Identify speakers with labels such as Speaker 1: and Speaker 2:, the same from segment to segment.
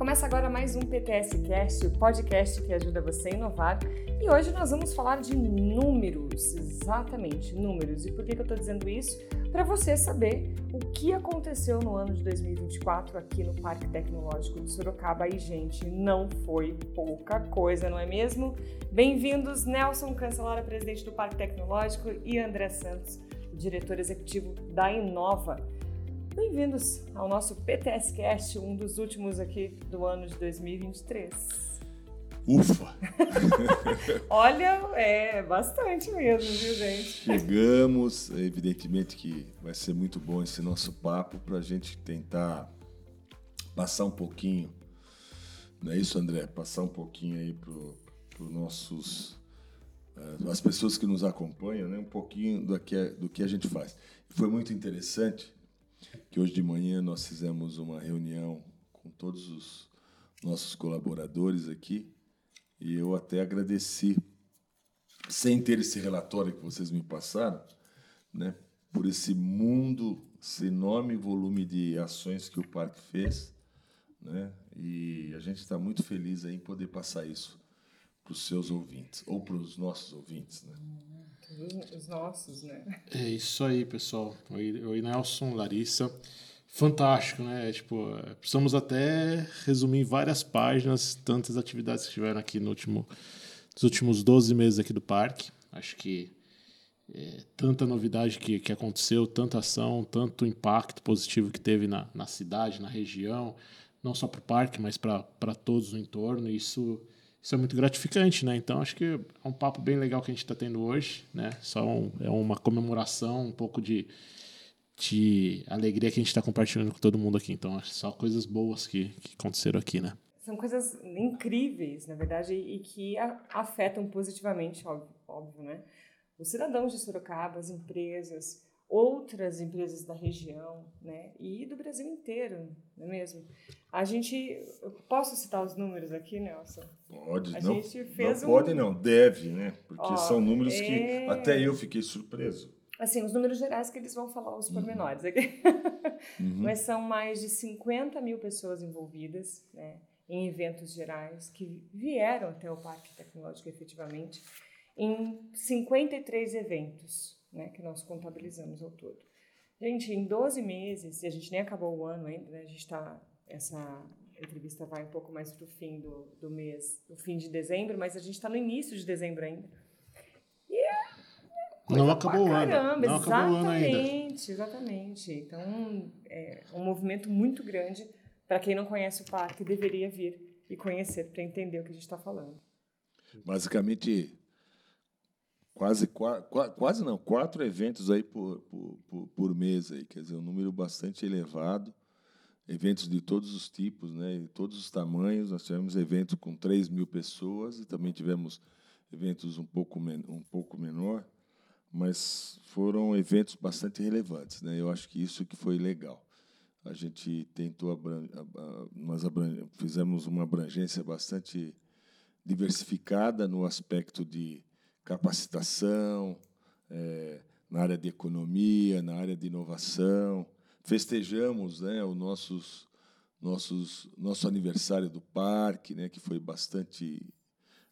Speaker 1: Começa agora mais um PTS Cast, o podcast que ajuda você a inovar. E hoje nós vamos falar de números, exatamente, números. E por que, que eu estou dizendo isso? Para você saber o que aconteceu no ano de 2024 aqui no Parque Tecnológico de Sorocaba. E, gente, não foi pouca coisa, não é mesmo? Bem-vindos, Nelson Cancelara, presidente do Parque Tecnológico, e André Santos, diretor executivo da Inova. Bem-vindos ao nosso PTS Cast, um dos últimos aqui do ano de 2023.
Speaker 2: Ufa!
Speaker 1: Olha, é bastante mesmo, viu, gente?
Speaker 2: Chegamos, evidentemente que vai ser muito bom esse nosso papo para a gente tentar passar um pouquinho, não é isso, André? Passar um pouquinho aí para os nossos uh, as pessoas que nos acompanham, né? Um pouquinho do que do que a gente faz. Foi muito interessante que hoje de manhã nós fizemos uma reunião com todos os nossos colaboradores aqui e eu até agradeci, sem ter esse relatório que vocês me passaram, né, por esse mundo, esse enorme volume de ações que o parque fez, né, e a gente está muito feliz em poder passar isso para os seus ouvintes ou para os nossos ouvintes, né?
Speaker 1: Os nossos, né?
Speaker 3: É isso aí, pessoal. Oi, Nelson, Larissa. Fantástico, né? Tipo, precisamos até resumir várias páginas tantas atividades que tiveram aqui no último, nos últimos 12 meses aqui do parque. Acho que é, tanta novidade que, que aconteceu, tanta ação, tanto impacto positivo que teve na, na cidade, na região, não só para o parque, mas para todos no entorno. Isso isso é muito gratificante, né? Então acho que é um papo bem legal que a gente está tendo hoje, né? Só um, é uma comemoração, um pouco de, de alegria que a gente está compartilhando com todo mundo aqui. Então acho só coisas boas que, que aconteceram aqui, né?
Speaker 1: São coisas incríveis, na verdade, e que afetam positivamente, óbvio, óbvio né? Os cidadãos de Sorocaba, as empresas, outras empresas da região, né? E do Brasil inteiro, não é mesmo? A gente, posso citar os números aqui, Nelson?
Speaker 2: Pode, a não, gente fez não um... pode não, deve, né? Porque Ó, são números é... que até eu fiquei surpreso.
Speaker 1: Assim, os números gerais que eles vão falar os uhum. pormenores aqui. uhum. Mas são mais de 50 mil pessoas envolvidas, né? Em eventos gerais que vieram até o Parque Tecnológico efetivamente em 53 eventos, né, que nós contabilizamos ao todo. Gente, em 12 meses, e a gente nem acabou o ano ainda, né, a gente está, essa entrevista vai um pouco mais para o fim do, do mês, o fim de dezembro, mas a gente está no início de dezembro ainda. E é,
Speaker 3: não acabou o ano. Não
Speaker 1: exatamente, acabou o ano ainda. Exatamente. Então, é um movimento muito grande para quem não conhece o parque, deveria vir e conhecer para entender o que a gente está falando.
Speaker 2: Basicamente, quase, quase não, quatro eventos aí por, por, por, mês, aí, quer dizer, um número bastante elevado. Eventos de todos os tipos, né, de todos os tamanhos. Nós tivemos eventos com 3 mil pessoas e também tivemos eventos um pouco, um pouco menor, mas foram eventos bastante relevantes. Né? Eu acho que isso que foi legal. A gente tentou, nós fizemos uma abrangência bastante diversificada no aspecto de capacitação, é, na área de economia, na área de inovação. Festejamos né, o nossos, nossos, nosso aniversário do parque, né, que foi bastante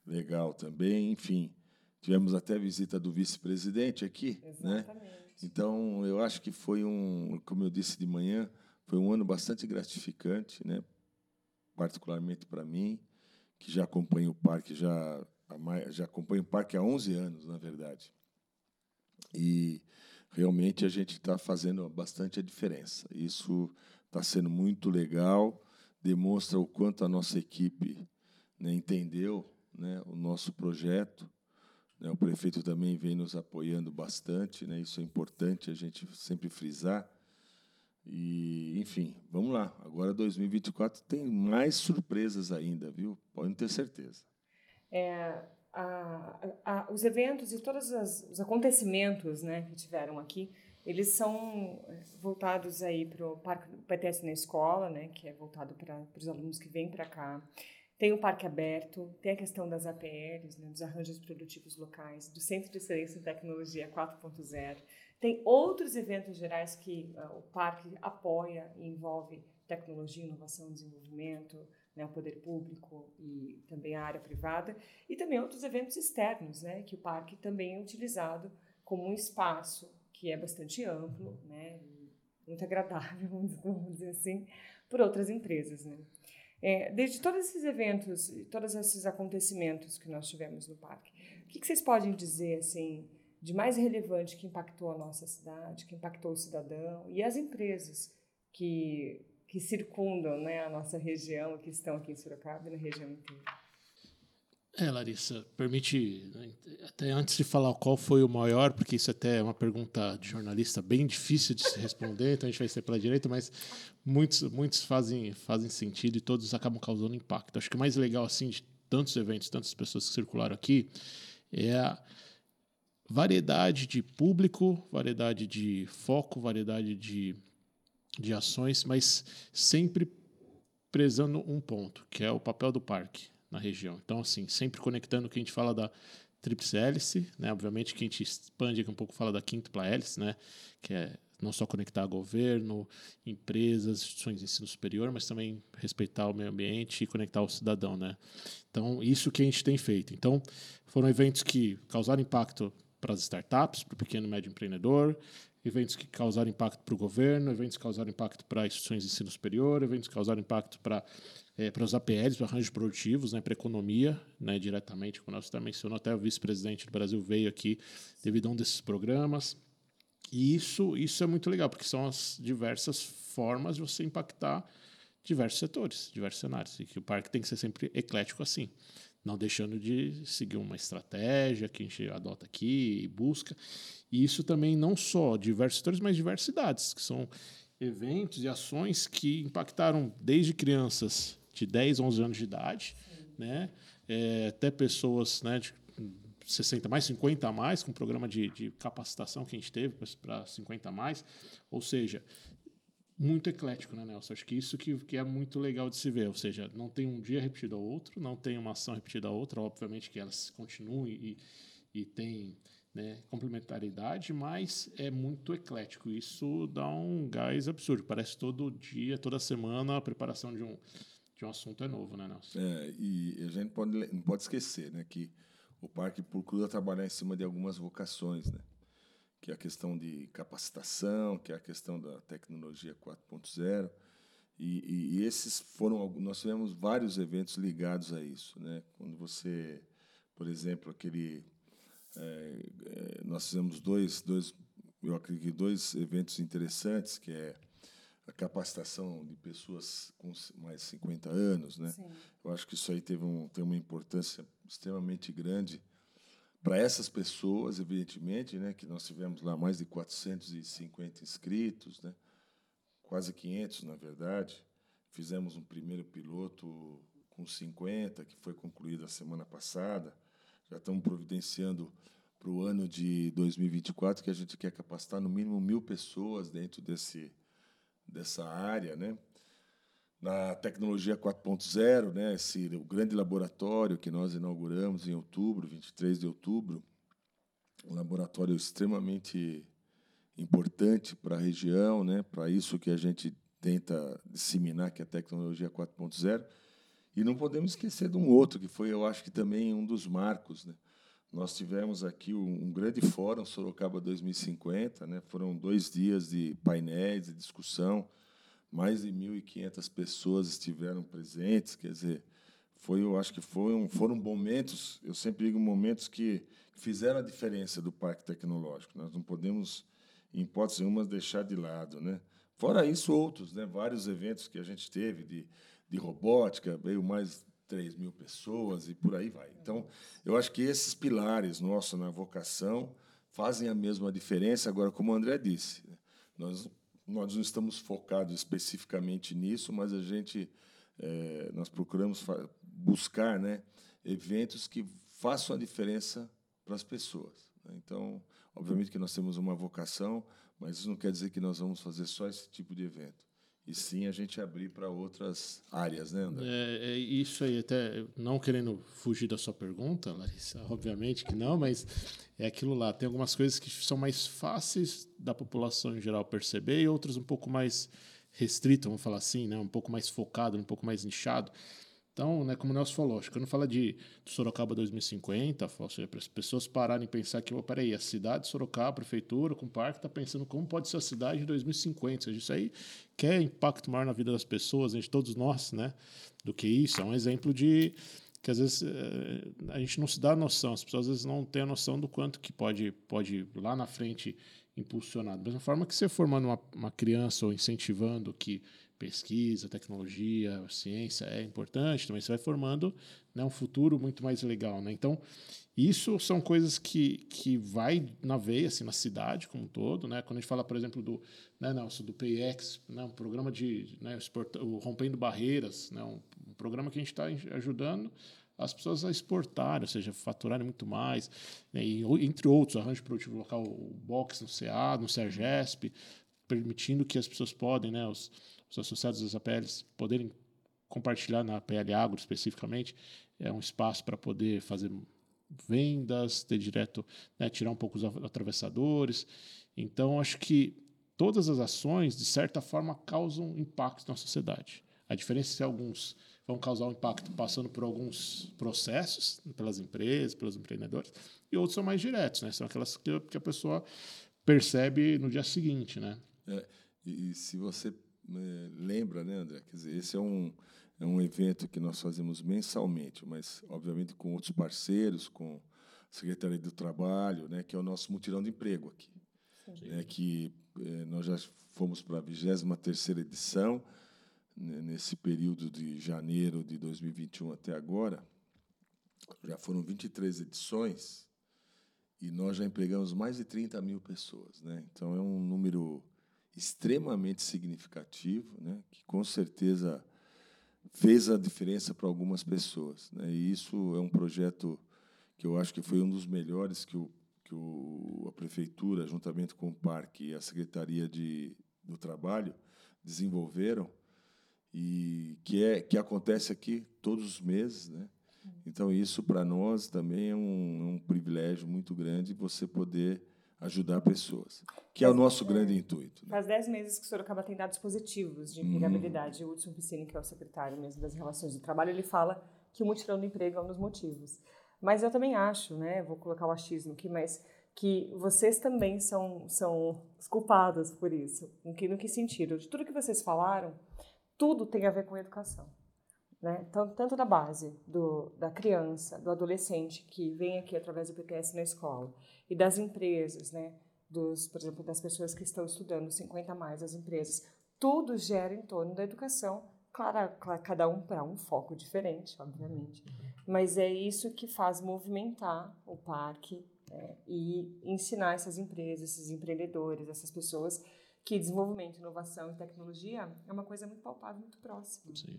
Speaker 2: legal também. Enfim, tivemos até a visita do vice-presidente aqui. Né? Exatamente. Né? Então, eu acho que foi um, como eu disse de manhã, foi um ano bastante gratificante, né? particularmente para mim, que já acompanho o parque já já acompanho o parque há 11 anos, na verdade. E realmente a gente está fazendo bastante a diferença. Isso está sendo muito legal, demonstra o quanto a nossa equipe né, entendeu né, o nosso projeto. Né, o prefeito também vem nos apoiando bastante, né, isso é importante a gente sempre frisar. E, enfim, vamos lá. Agora 2024 tem mais surpresas ainda, viu? Podem ter certeza.
Speaker 1: É, a, a, os eventos e todos as, os acontecimentos né, que tiveram aqui, eles são é, voltados aí para o Parque PTS na Escola, né, que é voltado para os alunos que vêm para cá. Tem o Parque Aberto, tem a questão das APLs, né, dos arranjos produtivos locais, do Centro de Excelência em Tecnologia 4.0. Tem outros eventos gerais que uh, o parque apoia e envolve tecnologia, inovação desenvolvimento, né, o poder público e também a área privada, e também outros eventos externos, né, que o parque também é utilizado como um espaço que é bastante amplo, né, muito agradável, vamos dizer assim, por outras empresas. Né. É, desde todos esses eventos, todos esses acontecimentos que nós tivemos no parque, o que, que vocês podem dizer assim de mais relevante que impactou a nossa cidade, que impactou o cidadão e as empresas que, que circundam né, a nossa região, que estão aqui em Sorocaba e na região inteira.
Speaker 3: É, Larissa, permite, né, até antes de falar qual foi o maior, porque isso até é uma pergunta de jornalista bem difícil de se responder, então a gente vai ser pela direita, mas muitos, muitos fazem, fazem sentido e todos acabam causando impacto. Acho que o mais legal, assim, de tantos eventos, tantas pessoas que circularam aqui, é a variedade de público, variedade de foco, variedade de, de ações, mas sempre prezando um ponto, que é o papel do parque na região. Então, assim, sempre conectando o que a gente fala da tríplice hélice, né? Obviamente que a gente expande aqui um pouco, fala da quíntupla hélice, né? Que é não só conectar governo, empresas, instituições de ensino superior, mas também respeitar o meio ambiente e conectar o cidadão, né? Então, isso que a gente tem feito. Então, foram eventos que causaram impacto para as startups, para o pequeno e médio empreendedor, eventos que causaram impacto para o governo, eventos que causaram impacto para instituições de ensino superior, eventos que causaram impacto para é, para os APLs, para arranjos produtivos, né, para a economia, né, diretamente, como você mencionou, até o vice-presidente do Brasil veio aqui devido a um desses programas. E isso, isso é muito legal, porque são as diversas formas de você impactar diversos setores, diversos cenários, e que o parque tem que ser sempre eclético assim não deixando de seguir uma estratégia que a gente adota aqui e busca. E isso também não só diversos setores, mas diversas cidades, que são eventos e ações que impactaram desde crianças de 10, 11 anos de idade, né, é, até pessoas né, de 60 mais, 50 a mais, com um programa de, de capacitação que a gente teve para 50 a mais. Ou seja, muito eclético, né, Nelson? Acho que isso que, que é muito legal de se ver. Ou seja, não tem um dia repetido ao outro, não tem uma ação repetida a outra. Obviamente que elas continuam e, e tem né, complementaridade, mas é muito eclético. Isso dá um gás absurdo. Parece todo dia, toda semana, a preparação de um, de um assunto é novo, né, Nelson?
Speaker 2: É, e a gente pode, não pode esquecer né, que o parque procura trabalhar em cima de algumas vocações, né? Que é a questão de capacitação, que é a questão da tecnologia 4.0. E, e, esses foram nós tivemos vários eventos ligados a isso, né? Quando você, por exemplo, aquele é, nós fizemos dois, dois, eu acredito dois eventos interessantes, que é a capacitação de pessoas com mais de 50 anos, né? Sim. Eu acho que isso aí teve um, tem uma importância extremamente grande para essas pessoas, evidentemente, né, que nós tivemos lá mais de 450 inscritos, né, quase 500, na verdade. Fizemos um primeiro piloto com 50, que foi concluído a semana passada. Já estamos providenciando para o ano de 2024 que a gente quer capacitar no mínimo mil pessoas dentro desse, dessa área, né? Na tecnologia 4.0, né, esse o grande laboratório que nós inauguramos em outubro, 23 de outubro, um laboratório extremamente importante para a região, né, para isso que a gente tenta disseminar que é a tecnologia 4.0. E não podemos esquecer de um outro que foi, eu acho que também um dos marcos, né? Nós tivemos aqui um grande fórum Sorocaba 2050, né? Foram dois dias de painéis, de discussão mais de 1.500 pessoas estiveram presentes, quer dizer, foi, eu acho que foram, foram momentos, eu sempre digo momentos que fizeram a diferença do Parque Tecnológico. Nós não podemos, em hipótese nenhuma, deixar de lado. Né? Fora isso, outros, né? vários eventos que a gente teve de, de robótica, veio mais 3 mil pessoas e por aí vai. Então, eu acho que esses pilares nossos na vocação fazem a mesma diferença. Agora, como o André disse, né? nós nós não estamos focados especificamente nisso, mas a gente é, nós procuramos buscar né, eventos que façam a diferença para as pessoas. Né? Então, obviamente que nós temos uma vocação, mas isso não quer dizer que nós vamos fazer só esse tipo de evento e sim a gente abrir para outras áreas, né, André?
Speaker 3: É, é, isso aí, até não querendo fugir da sua pergunta, Larissa, obviamente que não, mas é aquilo lá. Tem algumas coisas que são mais fáceis da população em geral perceber e outras um pouco mais restrito, vamos falar assim, né? um pouco mais focado, um pouco mais nichado. Então, né, como o Nelson falou, acho que quando fala de, de Sorocaba 2050, ou seja, para as pessoas pararem e pensar que, oh, peraí, a cidade de Sorocaba, a prefeitura, com o parque, está pensando como pode ser a cidade de 2050. Ou seja, isso aí quer impacto maior na vida das pessoas, de todos nós, né? Do que isso. É um exemplo de que às vezes eh, a gente não se dá noção, as pessoas às vezes não têm a noção do quanto que pode, pode lá na frente impulsionar. Da mesma forma que você formando uma, uma criança ou incentivando que pesquisa, tecnologia, ciência é importante, também você vai formando né, um futuro muito mais legal. Né? Então, isso são coisas que, que vai na veia, assim, na cidade como um todo. Né? Quando a gente fala, por exemplo, do, né, Nelson, do PX, né, um programa de né, o Rompendo Barreiras, né, um, um programa que a gente está ajudando as pessoas a exportarem, ou seja, faturarem muito mais, né, e, entre outros, arranjo produtivo local, o Box no CA, no CERGESP, permitindo que as pessoas podem, né, os, os associados das APLs poderem compartilhar na APL Agro especificamente, é um espaço para poder fazer vendas, ter direto, né, tirar um pouco os atravessadores. Então, acho que todas as ações, de certa forma, causam impacto na sociedade. A diferença é que alguns vão causar um impacto passando por alguns processos, pelas empresas, pelos empreendedores, e outros são mais diretos, né? São aquelas que, que a pessoa percebe no dia seguinte, né?
Speaker 2: É, e se você é, lembra, né, André? Quer dizer, esse é um, é um evento que nós fazemos mensalmente, mas, obviamente, com outros parceiros, com a Secretaria do Trabalho, né, que é o nosso mutirão de emprego aqui. Né, que é, nós já fomos para a 23 edição, né, nesse período de janeiro de 2021 até agora, já foram 23 edições e nós já empregamos mais de 30 mil pessoas. Né? Então, é um número extremamente significativo, né, que com certeza fez a diferença para algumas pessoas. Né, e isso é um projeto que eu acho que foi um dos melhores que, o, que o, a Prefeitura, juntamente com o Parque e a Secretaria de, do Trabalho, desenvolveram e que, é, que acontece aqui todos os meses. Né? Então, isso para nós também é um, é um privilégio muito grande você poder ajudar pessoas, que é o nosso grande intuito.
Speaker 1: Né? Faz 10 meses que o Sorocaba tem dados positivos de empregabilidade. Hum. O Hudson Piscine, que é o secretário mesmo das relações de trabalho, ele fala que o mutirão do emprego é um dos motivos. Mas eu também acho, né, vou colocar o achismo aqui, mas que vocês também são, são culpados por isso. No que, no que sentido? De tudo que vocês falaram, tudo tem a ver com educação. Né? Tanto da base do, da criança, do adolescente que vem aqui através do PTS na escola e das empresas, né? dos, por exemplo, das pessoas que estão estudando 50 mais as empresas, tudo gera em torno da educação, claro, cada um para um foco diferente, obviamente, mas é isso que faz movimentar o parque é, e ensinar essas empresas, esses empreendedores, essas pessoas que desenvolvimento, inovação e tecnologia é uma coisa muito palpável, muito próxima.
Speaker 3: Sim.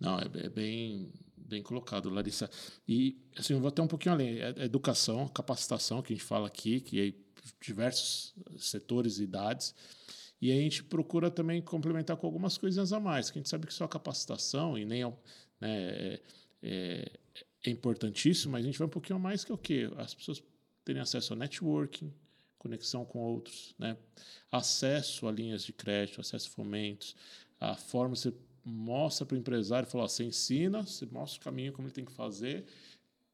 Speaker 3: Não, é, é bem, bem colocado, Larissa. E, assim, eu vou até um pouquinho além. É, é educação, capacitação, que a gente fala aqui, que é diversos setores e idades. E a gente procura também complementar com algumas coisinhas a mais, que a gente sabe que só capacitação, e nem é, né, é, é, é importantíssimo, mas a gente vai um pouquinho a mais que é o quê? As pessoas terem acesso ao networking, conexão com outros, né? acesso a linhas de crédito, acesso a fomentos, a forma você mostra para o empresário, fala, você ensina, você mostra o caminho, como ele tem que fazer,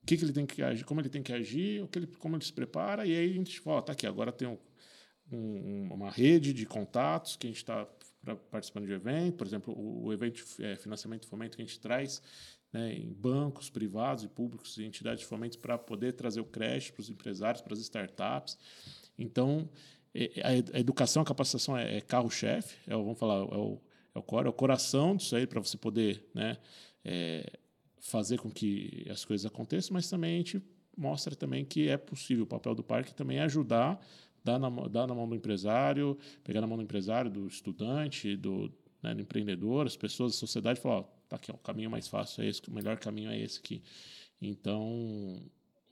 Speaker 3: o que, que ele tem que agir, como ele tem que agir, o que ele, como ele se prepara, e aí a gente fala, tá aqui, agora tem um, um, uma rede de contatos que a gente está participando de evento, por exemplo, o, o evento é, financiamento e fomento que a gente traz né, em bancos privados e públicos e entidades de fomento para poder trazer o crédito para os empresários, para as startups. Então, a educação, a capacitação é, é carro-chefe, é, vamos falar, é o, é o core, é o coração disso aí para você poder né, é, fazer com que as coisas aconteçam, mas também a gente mostra também que é possível. O papel do parque também é ajudar, dar na, dar na mão do empresário, pegar na mão do empresário, do estudante, do, né, do empreendedor, as pessoas, a sociedade, falar, ó, tá aqui, ó, o caminho mais fácil é esse, o melhor caminho é esse aqui. Então,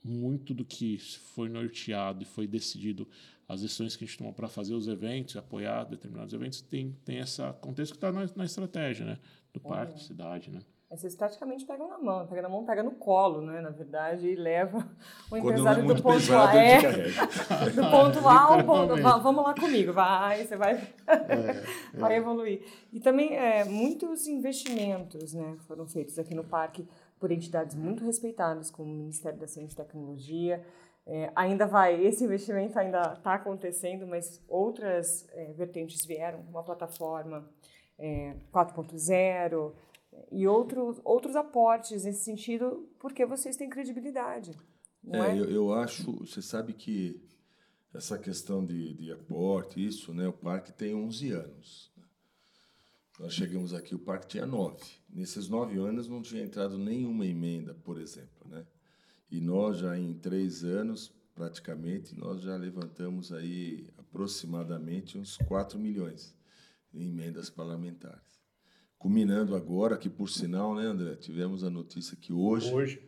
Speaker 3: muito do que foi norteado e foi decidido, as decisões que a gente tomou para fazer os eventos, apoiar determinados eventos, tem, tem esse contexto que está na, na, estratégia né? do parque, da cidade. Né?
Speaker 1: Aí vocês praticamente pegam na mão, pega na mão, pega no colo, né? Na verdade, e leva o
Speaker 2: Quando
Speaker 1: empresário
Speaker 2: é
Speaker 1: do ponto
Speaker 2: pesado,
Speaker 1: A. É, do ponto A ao ponto Vamos lá comigo, vai, você vai,
Speaker 3: É,
Speaker 1: vai evoluir. E também é, muitos investimentos né, foram feitos aqui no parque por entidades muito respeitadas, como o Ministério da Ciência e Tecnologia. É, ainda vai, esse investimento ainda está acontecendo, mas outras é, vertentes vieram, como a plataforma é, 4.0 e outros, outros aportes nesse sentido, porque vocês têm credibilidade. É,
Speaker 2: É, eu, eu acho, você sabe que essa questão de, de aporte, isso, né? O parque tem 11 anos. Nós chegamos aqui, o parque tinha nove. Nesses nove anos não tinha entrado nenhuma emenda, por exemplo, né? E nós já em três anos, praticamente, nós já levantamos aí aproximadamente uns 4 milhões em emendas parlamentares. Culminando agora, que por sinal, né, André, tivemos a notícia que hoje
Speaker 3: Hoje.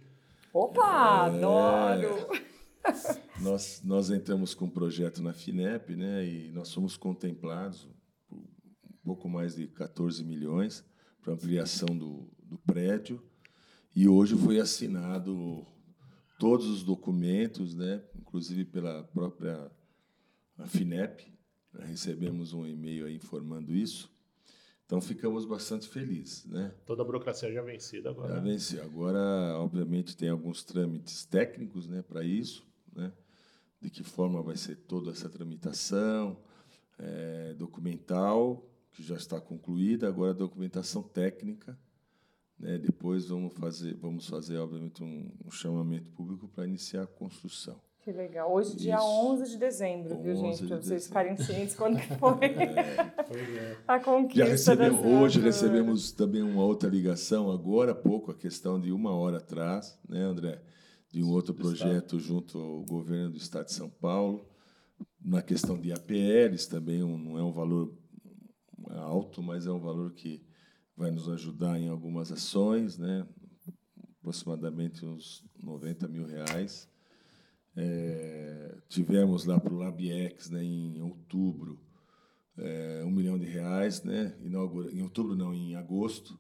Speaker 1: Opa,
Speaker 2: É.
Speaker 1: adoro!
Speaker 2: Nós, nós entramos com um projeto na FINEP, né, e nós fomos contemplados pouco mais de 14 milhões para ampliação do, do prédio, e hoje foi assinado todos os documentos, né, inclusive pela própria FINEP, né, recebemos um e-mail aí informando isso, então ficamos bastante felizes, né?
Speaker 3: Toda a burocracia já vencida
Speaker 2: Já
Speaker 3: agora.
Speaker 2: venceu. Agora, obviamente, tem alguns trâmites técnicos né, para isso, né? de que forma vai ser toda essa tramitação, eh, documental, que já está concluída, agora a documentação técnica. Né? Depois vamos fazer, vamos fazer, obviamente, um, um chamamento público para iniciar a construção.
Speaker 1: Que legal. Hoje, dia
Speaker 2: Isso.
Speaker 1: 11 de dezembro, viu,
Speaker 2: 11
Speaker 1: gente?
Speaker 2: de
Speaker 1: Para vocês
Speaker 2: dezembro.
Speaker 1: ficarem cientes quando que foi
Speaker 3: Pois é.
Speaker 1: a
Speaker 2: Já
Speaker 1: conquista
Speaker 2: recebemos,
Speaker 1: dessa-
Speaker 2: hoje recebemos também uma outra ligação, agora há pouco, a questão de uma hora atrás, né, André? De um outro projeto junto ao governo do Estado de São Paulo, na questão de APLs também, um, não é um valor alto, mas é um valor que vai nos ajudar em algumas ações, né? aproximadamente uns 90 mil reais. É, tivemos lá para o LabX né, em outubro, é, um milhão de reais, né? Inaugura, em outubro não, em agosto,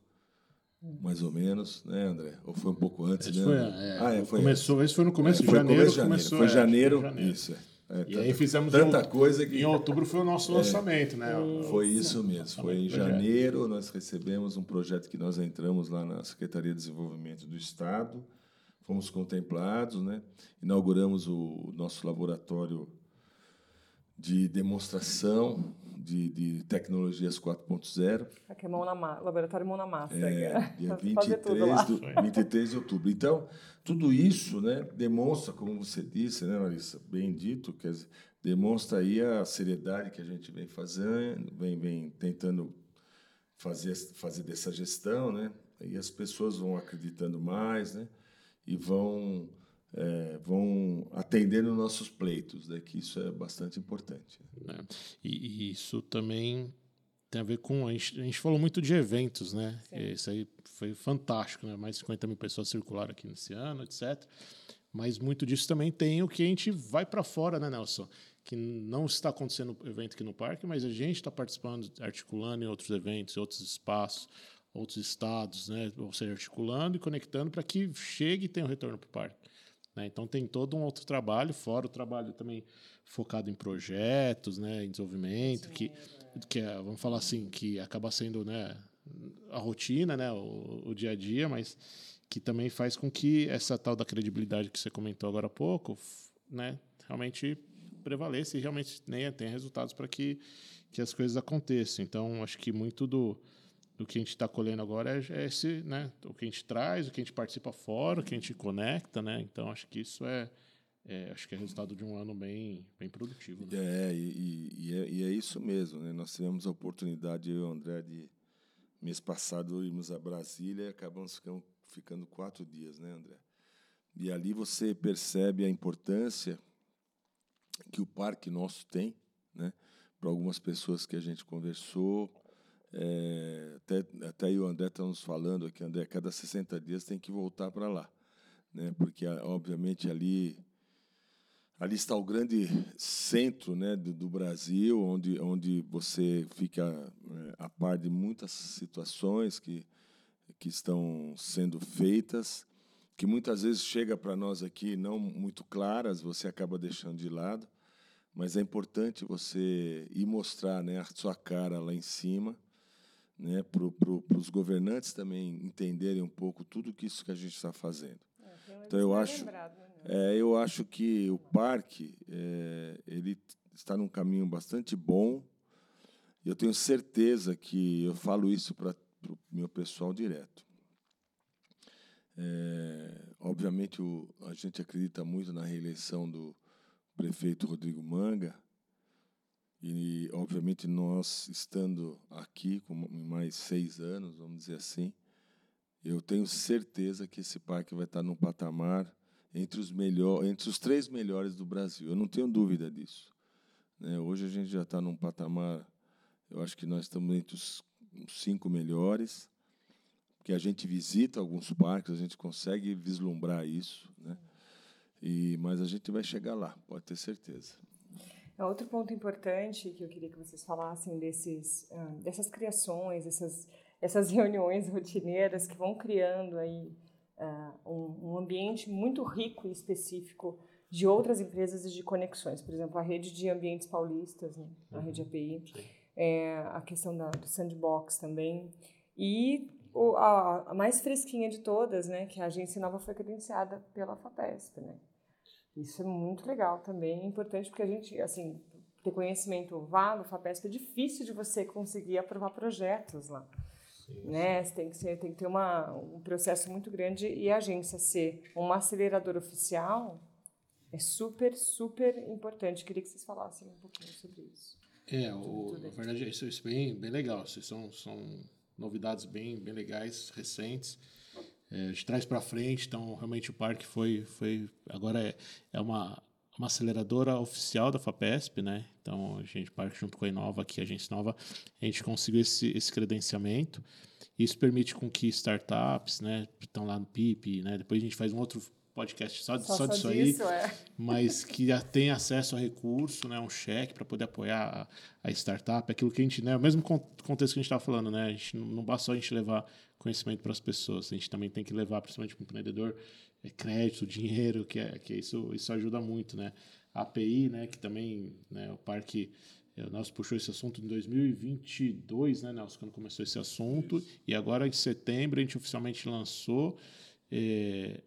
Speaker 2: mais ou menos, né, André? Ou foi um pouco antes,
Speaker 3: Esse
Speaker 2: né?
Speaker 3: foi, é,
Speaker 2: ah, é, foi
Speaker 3: começou, esse foi no começo
Speaker 2: é,
Speaker 3: de janeiro.
Speaker 2: começo de janeiro.
Speaker 3: Começou,
Speaker 2: foi
Speaker 3: é, foi janeiro.
Speaker 2: isso. É,
Speaker 3: E
Speaker 2: tanta-
Speaker 3: aí fizemos
Speaker 2: tanta
Speaker 3: um-
Speaker 2: coisa que
Speaker 3: Em outubro foi o nosso lançamento, né?
Speaker 2: foi isso mesmo. Foi em janeiro nós recebemos um projeto que nós entramos lá na Secretaria de Desenvolvimento do Estado, fomos contemplados, né? Inauguramos o nosso laboratório de demonstração de, de tecnologias 4.0
Speaker 1: Aqui é mão na massa, laboratório mão na massa.
Speaker 2: é, dia
Speaker 1: Fazer tudo lá.
Speaker 2: 23, do, 23 de outubro. Então, tudo isso né, demonstra, como você disse, né, Larissa, bem dito, quer dizer, demonstra aí a seriedade que a gente vem fazendo, vem, vem tentando fazer, fazer dessa gestão, né? E as pessoas vão acreditando mais, né? E vão, é, vão atendendo nossos pleitos, né? Que isso é bastante importante.
Speaker 3: né? E, e isso também tem a ver com. A gente, a gente falou muito de eventos, né? Isso aí foi fantástico, né? Mais de 50 mil pessoas circularam aqui nesse ano, etc. Mas muito disso também tem o que a gente vai para fora, né, Nelson? Que não está acontecendo evento aqui no parque, mas a gente está participando, articulando em outros eventos, em outros espaços, outros estados, né? Ou seja, articulando e conectando para que chegue e tenha um retorno para o parque. Né? Então tem todo um outro trabalho, fora o trabalho também focado em projetos, né, em desenvolvimento, que, que é, vamos falar assim, que acaba sendo né, a rotina, né, o, o dia a dia, mas que também faz com que essa tal da credibilidade que você comentou agora há pouco, né, realmente prevaleça e realmente né, tenha resultados para que, que as coisas aconteçam. Então, acho que muito do, do que a gente está colhendo agora é, é esse, né, o que a gente traz, o que a gente participa fora, o que a gente conecta, né? Então, acho que isso é, é, acho que é resultado de um ano bem, bem produtivo. Né?
Speaker 2: É, e, e- é, e é isso mesmo. Né? Nós tivemos a oportunidade, eu e o André, de mês passado irmos a Brasília e acabamos ficando, ficando quatro dias, né, André? E ali você percebe a importância que o parque nosso tem, né? Para algumas pessoas que a gente conversou, é, até, até aí o André está nos falando aqui, André, cada 60 dias tem que voltar para lá, né? Porque, ah, obviamente, ali ali está o grande centro né, do, do Brasil, onde, onde você fica eh, a par de muitas situações que que estão sendo feitas, que muitas vezes chega para nós aqui não muito claras, você acaba deixando de lado, mas é importante você ir mostrar né, a sua cara lá em cima, né, para pro, os governantes também entenderem um pouco tudo que isso que a gente está fazendo.
Speaker 1: É,
Speaker 2: então eu acho, lembrado, né? é, eu acho que o parque é, ele está num caminho bastante bom. Eu tenho certeza que eu falo isso para o meu pessoal direto. É, obviamente, o, a gente acredita muito na reeleição do prefeito Rodrigo Manga. E, obviamente, nós estando aqui com mais seis anos, vamos dizer assim, eu tenho certeza que esse parque vai estar num patamar entre os, melhor, entre os três melhores do Brasil. Eu não tenho dúvida disso. Né? Hoje a gente já está num patamar, eu acho que nós estamos entre os cinco melhores que a gente visita alguns parques, a gente consegue vislumbrar isso, né? E, mas a gente vai chegar lá, pode ter certeza.
Speaker 1: É outro ponto importante que eu queria que vocês falassem desses, ah, dessas criações, essas, essas reuniões rotineiras que vão criando aí uh, um, um, ambiente muito rico e específico de outras empresas e de conexões. Por exemplo, a rede de ambientes paulistas, né? a uhum. rede API, é, a questão da, do sandbox também. E o, a, a, mais fresquinha de todas, né, que a agência nova foi credenciada pela FAPESP, né? Isso é muito legal também, é importante porque a gente, assim, ter conhecimento vago, FAPESP, é difícil de você conseguir aprovar projetos lá. Sim, né? Você tem que, ser, tem que ter uma, um processo muito grande e a agência ser uma aceleradora oficial é super, super importante. Queria que vocês falassem um pouquinho sobre isso.
Speaker 3: É, o, na verdade, isso, é bem, bem legal. São, são novidades bem, bem legais, recentes. É, a gente traz para frente, então realmente o parque foi, foi agora é, é uma, uma aceleradora oficial da FAPESP, né? Então a gente parque junto com a Inova, aqui a agência Nova, a gente conseguiu esse, esse credenciamento. Isso permite com que startups, né, que estão lá no PIP, né? Depois a gente faz um outro podcast só, só, só disso, disso aí, é. mas que já tem acesso a recurso, né, um cheque para poder apoiar a, a, startup, aquilo que a gente, né, o mesmo contexto que a gente estava falando, né, a gente não, não basta só a gente levar conhecimento para as pessoas, a gente também tem que levar, principalmente para o empreendedor, é, crédito, dinheiro, que é que isso isso ajuda muito, né, a API, né, que também, né, o parque é, o Nelson puxou esse assunto em 2022, né, Nelson, quando começou esse assunto, isso. e agora em setembro a gente oficialmente lançou é,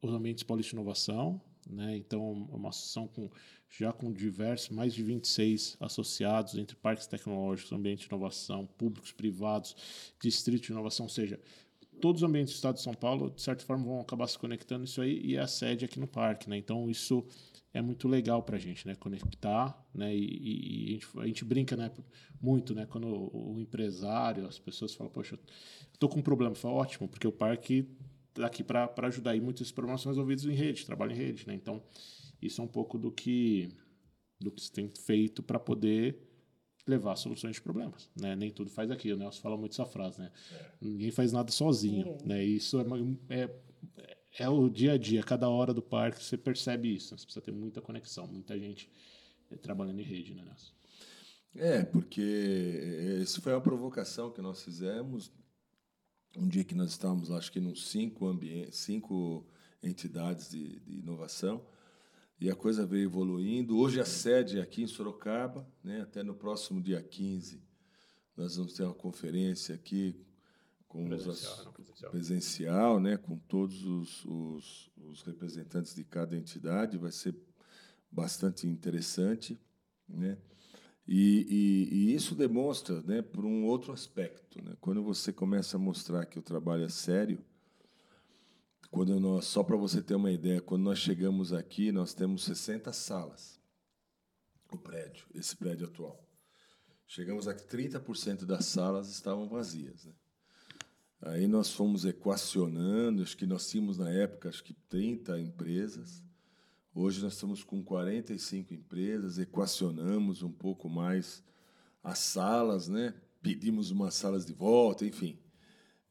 Speaker 3: os ambientes Paulista de Inovação, né? Então, uma associação com, já com diversos, mais de 26 associados entre parques tecnológicos, ambientes de inovação, públicos, privados, distrito de inovação, ou seja, todos os ambientes do estado de São Paulo, de certa forma, vão acabar se conectando isso aí e é a sede aqui no parque, né? Então, isso é muito legal para a gente, né? Conectar, né? E, e, a, gente, a, gente, brinca, né? Muito, né? Quando o, o empresário, as pessoas falam, poxa, eu tô com um problema, fala, ótimo, porque o parque aqui para ajudar. E muitos problemas são resolvidos em rede, trabalho em rede. Né? Então, isso é um pouco do que, do que se tem feito para poder levar soluções de problemas. Né? Nem tudo faz aquilo. Né? Você fala muito essa frase. Né? É. Ninguém faz nada sozinho. Né? Isso é, é, é, o dia a dia. Cada hora do parque você percebe isso. Né? Você precisa ter muita conexão, muita gente eh, trabalhando em rede. Né, Nelson?
Speaker 2: É, porque isso foi uma provocação que nós fizemos um dia que nós estávamos, acho que, em cinco, ambientes, cinco entidades de, de, inovação, e a coisa veio evoluindo. Hoje a sede é aqui em Sorocaba, né? até no próximo dia 15, nós vamos ter uma conferência aqui com presencial, os, presencial. presencial, né? com todos os, os, os representantes de cada entidade, vai ser bastante interessante. Né? E, e, e, isso demonstra, né, por um outro aspecto, né, quando você começa a mostrar que o trabalho é sério, quando nós, só para você ter uma ideia, quando nós chegamos aqui, nós temos 60 salas, o prédio, esse prédio atual. Chegamos aqui, 30% das salas estavam vazias. Né? Aí nós fomos equacionando, acho que nós tínhamos na época, acho que 30 empresas, Hoje nós estamos com 45 empresas, equacionamos um pouco mais as salas, né? pedimos umas salas de volta, enfim.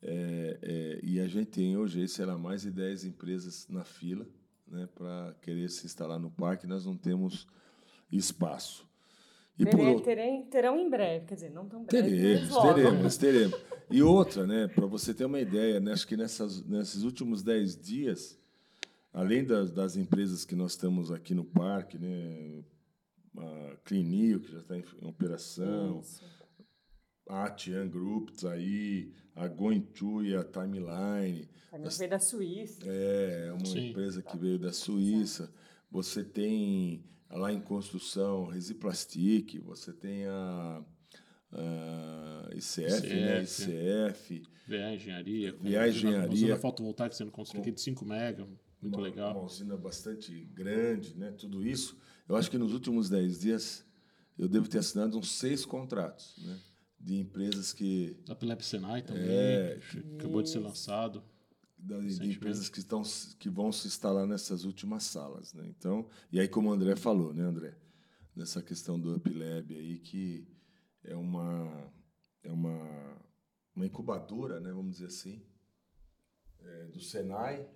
Speaker 2: É, é, e a gente tem hoje, sei lá, mais de 10 empresas na fila né, para querer se instalar no parque, nós não temos espaço. E por outro,
Speaker 1: terem- terão em breve, quer dizer, não tão breve.
Speaker 2: Teremos, teremos, teremos. E outra, né, para você ter uma ideia, né, acho que nessas, nesses últimos 10 dias, além das, das empresas que nós temos aqui no parque, né, a Clinio, que já está em, em operação,
Speaker 1: Isso.
Speaker 2: A Atian Groups aí, a e a Timeline,
Speaker 1: Também veio da Suíça.
Speaker 2: é uma
Speaker 3: Sim.
Speaker 2: empresa que veio da Suíça. Você tem lá em construção Resiplastic, você tem a, a ICF, né?
Speaker 3: ICF.
Speaker 2: ICF,
Speaker 3: VA Engenharia.
Speaker 2: VA Engenharia.
Speaker 3: Usina fotovoltaica sendo construída aqui de 5 mega. Muito
Speaker 2: uma,
Speaker 3: legal.
Speaker 2: uma usina bastante grande, né? Tudo isso. Eu acho que nos últimos 10 dias eu devo ter assinado uns seis contratos, né? De empresas que
Speaker 3: Da Pelep Senai também.
Speaker 2: É.
Speaker 3: que Acabou de ser lançado.
Speaker 2: da- de empresas que estão que vão se instalar nessas últimas salas, né? Então, e aí como o André falou, né, André, nessa questão do UpLab aí que é uma é uma uma incubadora, né, vamos dizer assim, é, do Senai,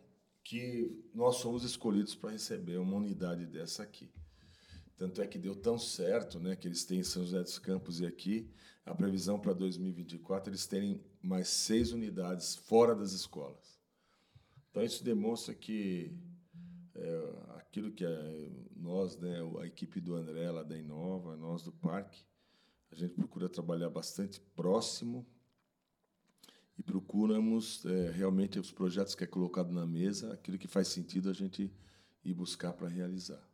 Speaker 2: que nós somos escolhidos para receber uma unidade dessa aqui. Tanto é que deu tão certo, né, que eles têm em São José dos Campos e aqui, a previsão para 2024 eles terem mais seis unidades fora das escolas. Então isso demonstra que é, aquilo que nós, né, a equipe do André lá da Inova, nós do parque, a gente procura trabalhar bastante próximo e procuramos é, realmente os projetos que é colocado na mesa, aquilo que faz sentido a gente ir buscar para realizar.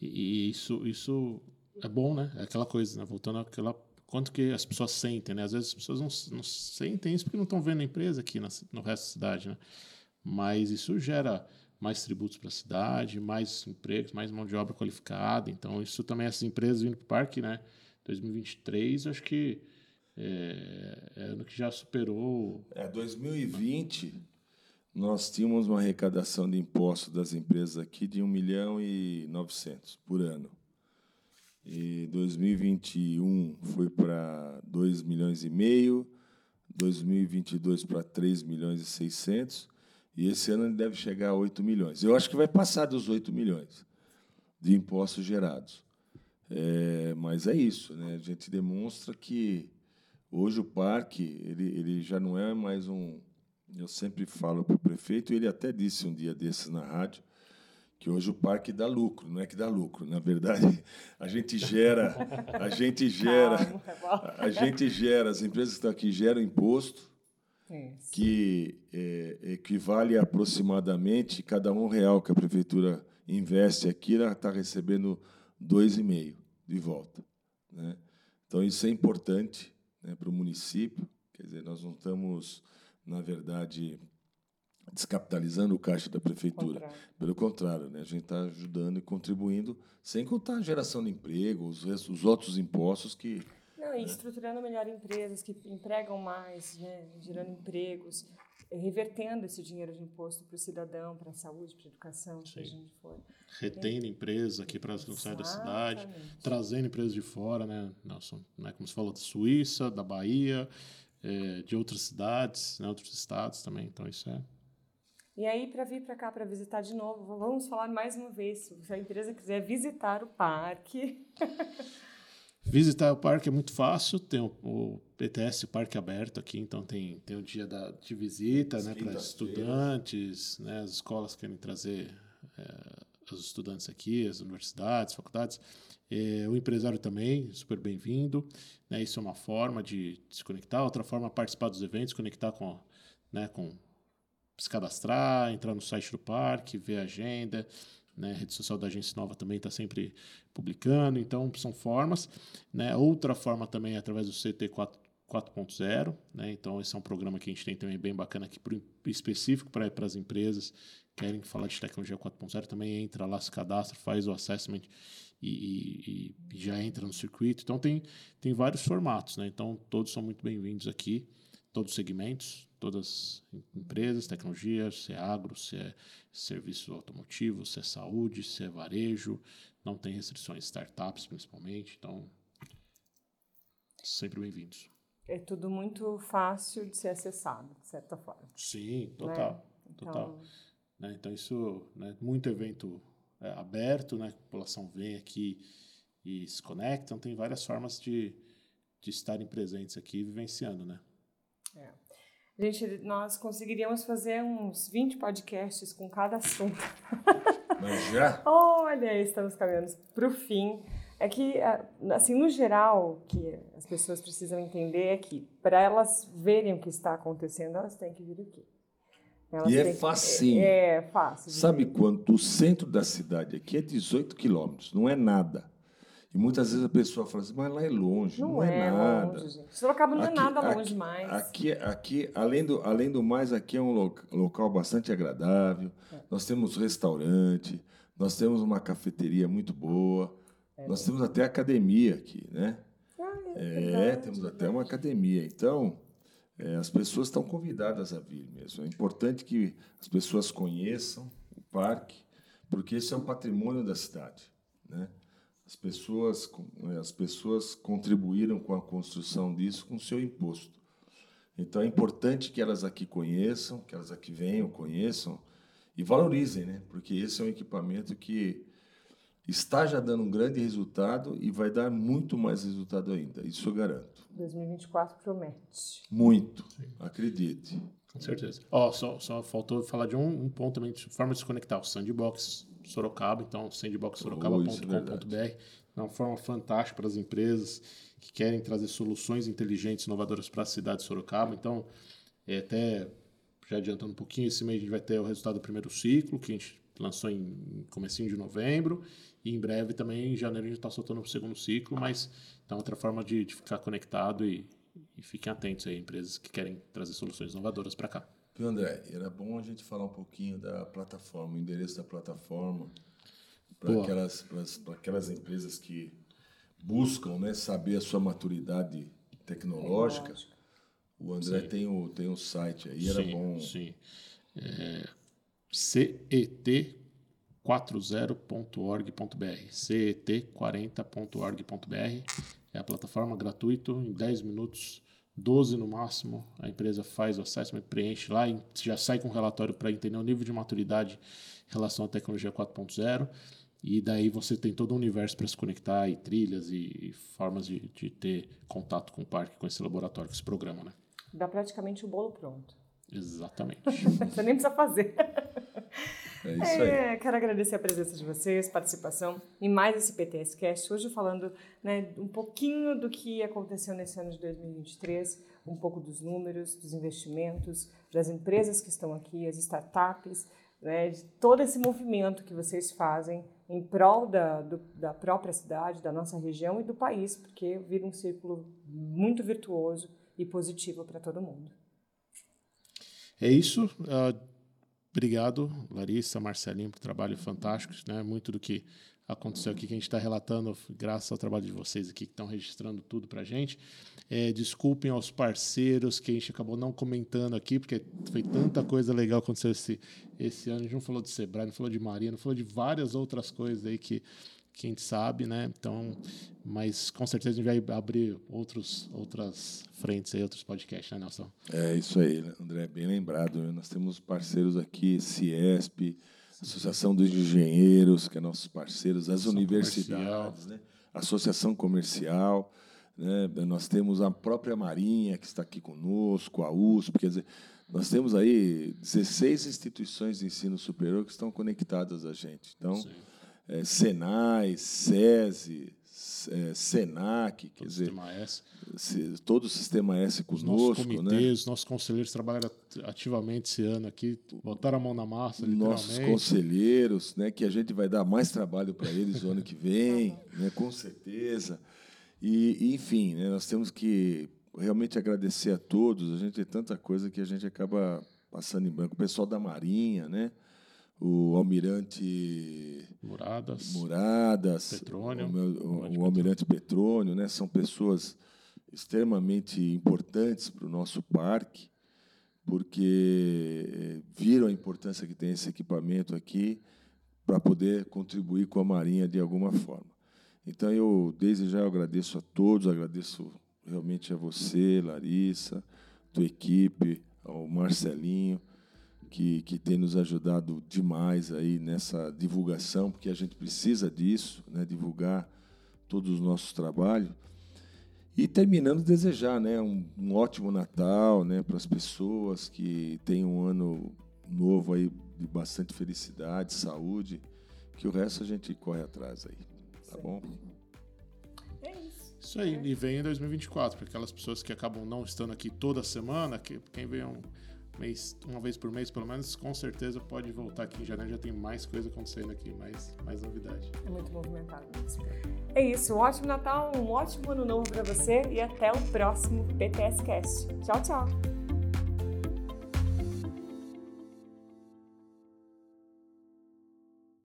Speaker 3: E, e isso, isso é bom, né? É aquela coisa, né? Voltando àquela. Quanto que as pessoas sentem, né? Às vezes as pessoas não, não sentem isso porque não estão vendo a empresa aqui na, no resto da cidade, né? Mas isso gera mais tributos para a cidade, mais empregos, mais mão de obra qualificada. Então, isso também, essas empresas vindo para o parque, né? 2023, eu acho que é, é ano que já superou.
Speaker 2: É, 2020, nós tínhamos uma arrecadação de impostos das empresas aqui de 1 milhão e 900 por ano. E 2021 foi para 2 milhões e meio, 2022 para 3 milhões e 600, e esse ano ele deve chegar a 8 milhões. Eu acho que vai passar dos 8 milhões de impostos gerados. É, mas é isso, né? A gente demonstra que hoje o parque ele, ele já não é mais um. Eu sempre falo para prefeito, ele até disse um dia desses na rádio, que hoje o parque dá lucro, não é que dá lucro. Na verdade, a gente gera, a gente gera,
Speaker 1: Calma,
Speaker 2: a gente gera, as empresas que estão aqui geram imposto,
Speaker 1: Isso.
Speaker 2: que é, equivale a aproximadamente cada um real que a prefeitura investe aqui, ela está recebendo dois e meio de volta, né? Então isso é importante né, para o município. Quer dizer, nós não estamos, na verdade, descapitalizando o caixa da prefeitura.
Speaker 1: Contrário.
Speaker 2: Pelo contrário, né, a gente está ajudando e contribuindo, sem contar a geração de emprego, os, os outros impostos que
Speaker 1: Não, e estruturando melhor empresas que empregam mais, né, gerando empregos, eh, revertendo esse dinheiro de imposto para o cidadão, para a saúde, para a educação, seja onde for.
Speaker 3: retendo empresas aqui para sair da cidade, trazendo empresas de fora, né? Nelson, né? Como você falou, da Suíça, da Bahia, eh, de outras cidades, né? outros estados também. Então, isso é.
Speaker 1: E aí, para vir para cá para visitar de novo, vamos falar mais uma vez. Se a empresa quiser visitar o parque,
Speaker 3: Visitar o parque é muito fácil, tem o, o PTS, o parque aberto aqui, então tem, tem o dia da, de visita
Speaker 2: As
Speaker 3: né, para estudantes, né, as escolas querem trazer eh, os estudantes aqui, as universidades, faculdades. Eh, o empresário também, super bem-vindo. Né, isso é uma forma de se conectar, outra forma é participar dos eventos, conectar com, né, com se cadastrar, entrar no site do parque, ver a agenda, né? A rede social da Agência Nova também está sempre publicando, então são formas. Né? Outra forma também é através do CT 4 4.0, né? Então esse é um programa que a gente tem também bem bacana aqui pro, específico para as empresas que querem falar de tecnologia 4.0, também entra lá, se cadastra, faz o assessment e, e- e já entra no circuito. Então tem, tem vários formatos, né? Então todos são muito bem-vindos aqui, todos os segmentos, todas as empresas, tecnologia, se é agro, se é serviço automotivo, se é saúde, se é varejo, não tem restrições, startups principalmente, então sempre bem-vindos.
Speaker 1: é tudo muito fácil de ser acessado, de certa forma.
Speaker 3: Sim, total,
Speaker 1: Então,
Speaker 3: total. Né? Então isso, né, muito evento é, aberto, né? A população vem aqui e se conectam, tem várias formas de, de estarem presentes aqui vivenciando, né?
Speaker 1: É. Gente, nós conseguiríamos fazer uns 20 podcasts com cada assunto.
Speaker 2: Mas já?
Speaker 1: Olha, estamos caminhando para o fim. É que, assim, no geral, que as pessoas precisam entender é que, para elas verem o que está acontecendo, elas têm que vir aqui.
Speaker 2: Elas e é facinho.
Speaker 1: É, é fácil.
Speaker 2: Sabe quanto? O centro da cidade aqui é 18 quilômetros, não é nada. E muitas vezes a pessoa fala assim, mas lá é longe, não, não é, é, nada.
Speaker 1: Longe, gente. Sorocaba não é aqui, é nada longe mais.
Speaker 2: Aqui, aqui além, do, além do mais, aqui é um local bastante agradável. É. Nós temos restaurante, nós temos uma cafeteria muito boa, é nós temos até academia aqui, né?
Speaker 1: Ah, é,
Speaker 2: é temos até uma academia. Então, as pessoas estão convidadas a vir mesmo. É importante que as pessoas conheçam o parque, porque esse é um patrimônio da cidade, né? As pessoas, né, as pessoas contribuíram com a construção disso com o seu imposto. Então é importante que elas aqui conheçam, que elas aqui venham, conheçam e valorizem, né? Porque esse é um equipamento que está já dando um grande resultado e vai dar muito mais resultado ainda. Isso eu garanto.
Speaker 1: 2024 promete.
Speaker 2: Muito, Sim. acredite.
Speaker 3: Com certeza. Ó, oh, só, só faltou falar de um, um ponto também, de forma de se conectar, o Sandbox Sorocaba, então sandboxsorocaba.com.br. É uma forma fantástica para as empresas que querem trazer soluções inteligentes, inovadoras para a cidade de Sorocaba. Então, é, até já adiantando um pouquinho, esse mês a gente vai ter o resultado do primeiro ciclo, que a gente lançou em comecinho de novembro, e em breve também, em janeiro, a gente está soltando o segundo ciclo, mas então outra forma de, de ficar conectado e, e fiquem atentos aí, empresas que querem trazer soluções inovadoras para cá.
Speaker 2: Viu, André? Era bom a gente falar um pouquinho da plataforma, o endereço da plataforma, para aquelas, aquelas empresas que buscam né, saber a sua maturidade tecnológica. O André tem o, tem o site aí, era
Speaker 3: sim,
Speaker 2: bom.
Speaker 3: Sim. É, cet40.org.br. cet40.org.br é a plataforma gratuito, em 10 minutos 12 no máximo, a empresa faz o assessment, preenche lá e já sai com um relatório para entender o nível de maturidade em relação à tecnologia 4.0. E daí você tem todo um universo para se conectar e trilhas e, formas de, de, ter contato com o parque, com esse laboratório, com esse programa, né?
Speaker 1: Dá praticamente o bolo pronto.
Speaker 3: Exatamente.
Speaker 1: você nem precisa fazer.
Speaker 2: É isso aí. É,
Speaker 1: quero agradecer a presença de vocês, participação em mais esse PTS Cast. Hoje falando né, um pouquinho do que aconteceu nesse ano de 2023, um pouco dos números, dos investimentos, das empresas que estão aqui, as startups, né, de todo esse movimento que vocês fazem em prol da, do, da própria cidade, da nossa região e do país, porque vira um círculo muito virtuoso e positivo para todo mundo.
Speaker 3: É isso. Uh Obrigado, Larissa, Marcelinho, por trabalho fantástico. Né? Muito do que aconteceu aqui que a gente está relatando, graças ao trabalho de vocês aqui que estão registrando tudo para a gente. É, desculpem aos parceiros que a gente acabou não comentando aqui, porque foi tanta coisa legal que aconteceu esse, esse ano. A gente não falou de Sebrae, não falou de Maria, não falou de várias outras coisas aí que quem sabe, né? Então, mas com certeza a gente vai abrir outros, outras frentes aí, outros podcasts, né, Nelson?
Speaker 2: É isso aí, André, bem lembrado. Né? Nós temos parceiros aqui, Ciesp, Associação dos Engenheiros, que é nossos parceiros, as Associação universidades, né? Associação Comercial, né? Nós temos a própria Marinha que está aqui conosco, a USP, quer dizer, nós temos aí 16 instituições de ensino superior que estão conectadas a gente. Então, Sim é, Senai, SESI, é, Senac, quer todo dizer,
Speaker 3: S.
Speaker 2: Se, todo o sistema S conosco.
Speaker 3: Nossos né? comitês, né? nossos conselheiros trabalharam ativamente esse ano aqui, botaram a mão na massa,
Speaker 2: Nossos conselheiros, né, que a gente vai dar mais trabalho para eles o ano que vem, né, com certeza. E, enfim, né, nós temos que realmente agradecer a todos. A gente tem tanta coisa que a gente acaba passando em branco. O pessoal da Marinha, né? O almirante
Speaker 3: Muradas,
Speaker 2: Muradas
Speaker 3: Petrônio,
Speaker 2: o, meu, o, o almirante Petrônio, né? São pessoas extremamente importantes para o nosso parque, porque viram a importância que tem esse equipamento aqui para poder contribuir com a Marinha de alguma forma. Então eu desde já eu agradeço a todos, agradeço realmente a você, Larissa, tua equipe, ao Marcelinho que, que tem nos ajudado demais aí nessa divulgação, porque a gente precisa disso, né? divulgar todos os nossos trabalhos. E terminando, desejar né, um, um ótimo Natal né, para as pessoas que tenham um ano novo aí de bastante felicidade, saúde, que o resto a gente corre atrás aí, tá
Speaker 1: Sim.
Speaker 2: bom?
Speaker 1: É isso.
Speaker 3: Isso aí, e vem em 2024, para aquelas pessoas que acabam não estando aqui toda semana, que quem vem um mês, uma vez por mês pelo menos, com certeza pode voltar aqui em janeiro, já tem mais coisa acontecendo aqui, mais, mais novidade.
Speaker 1: É muito movimentado mesmo. É isso, um ótimo Natal, um ótimo ano novo para você e até o próximo PTS Cast. Tchau, tchau.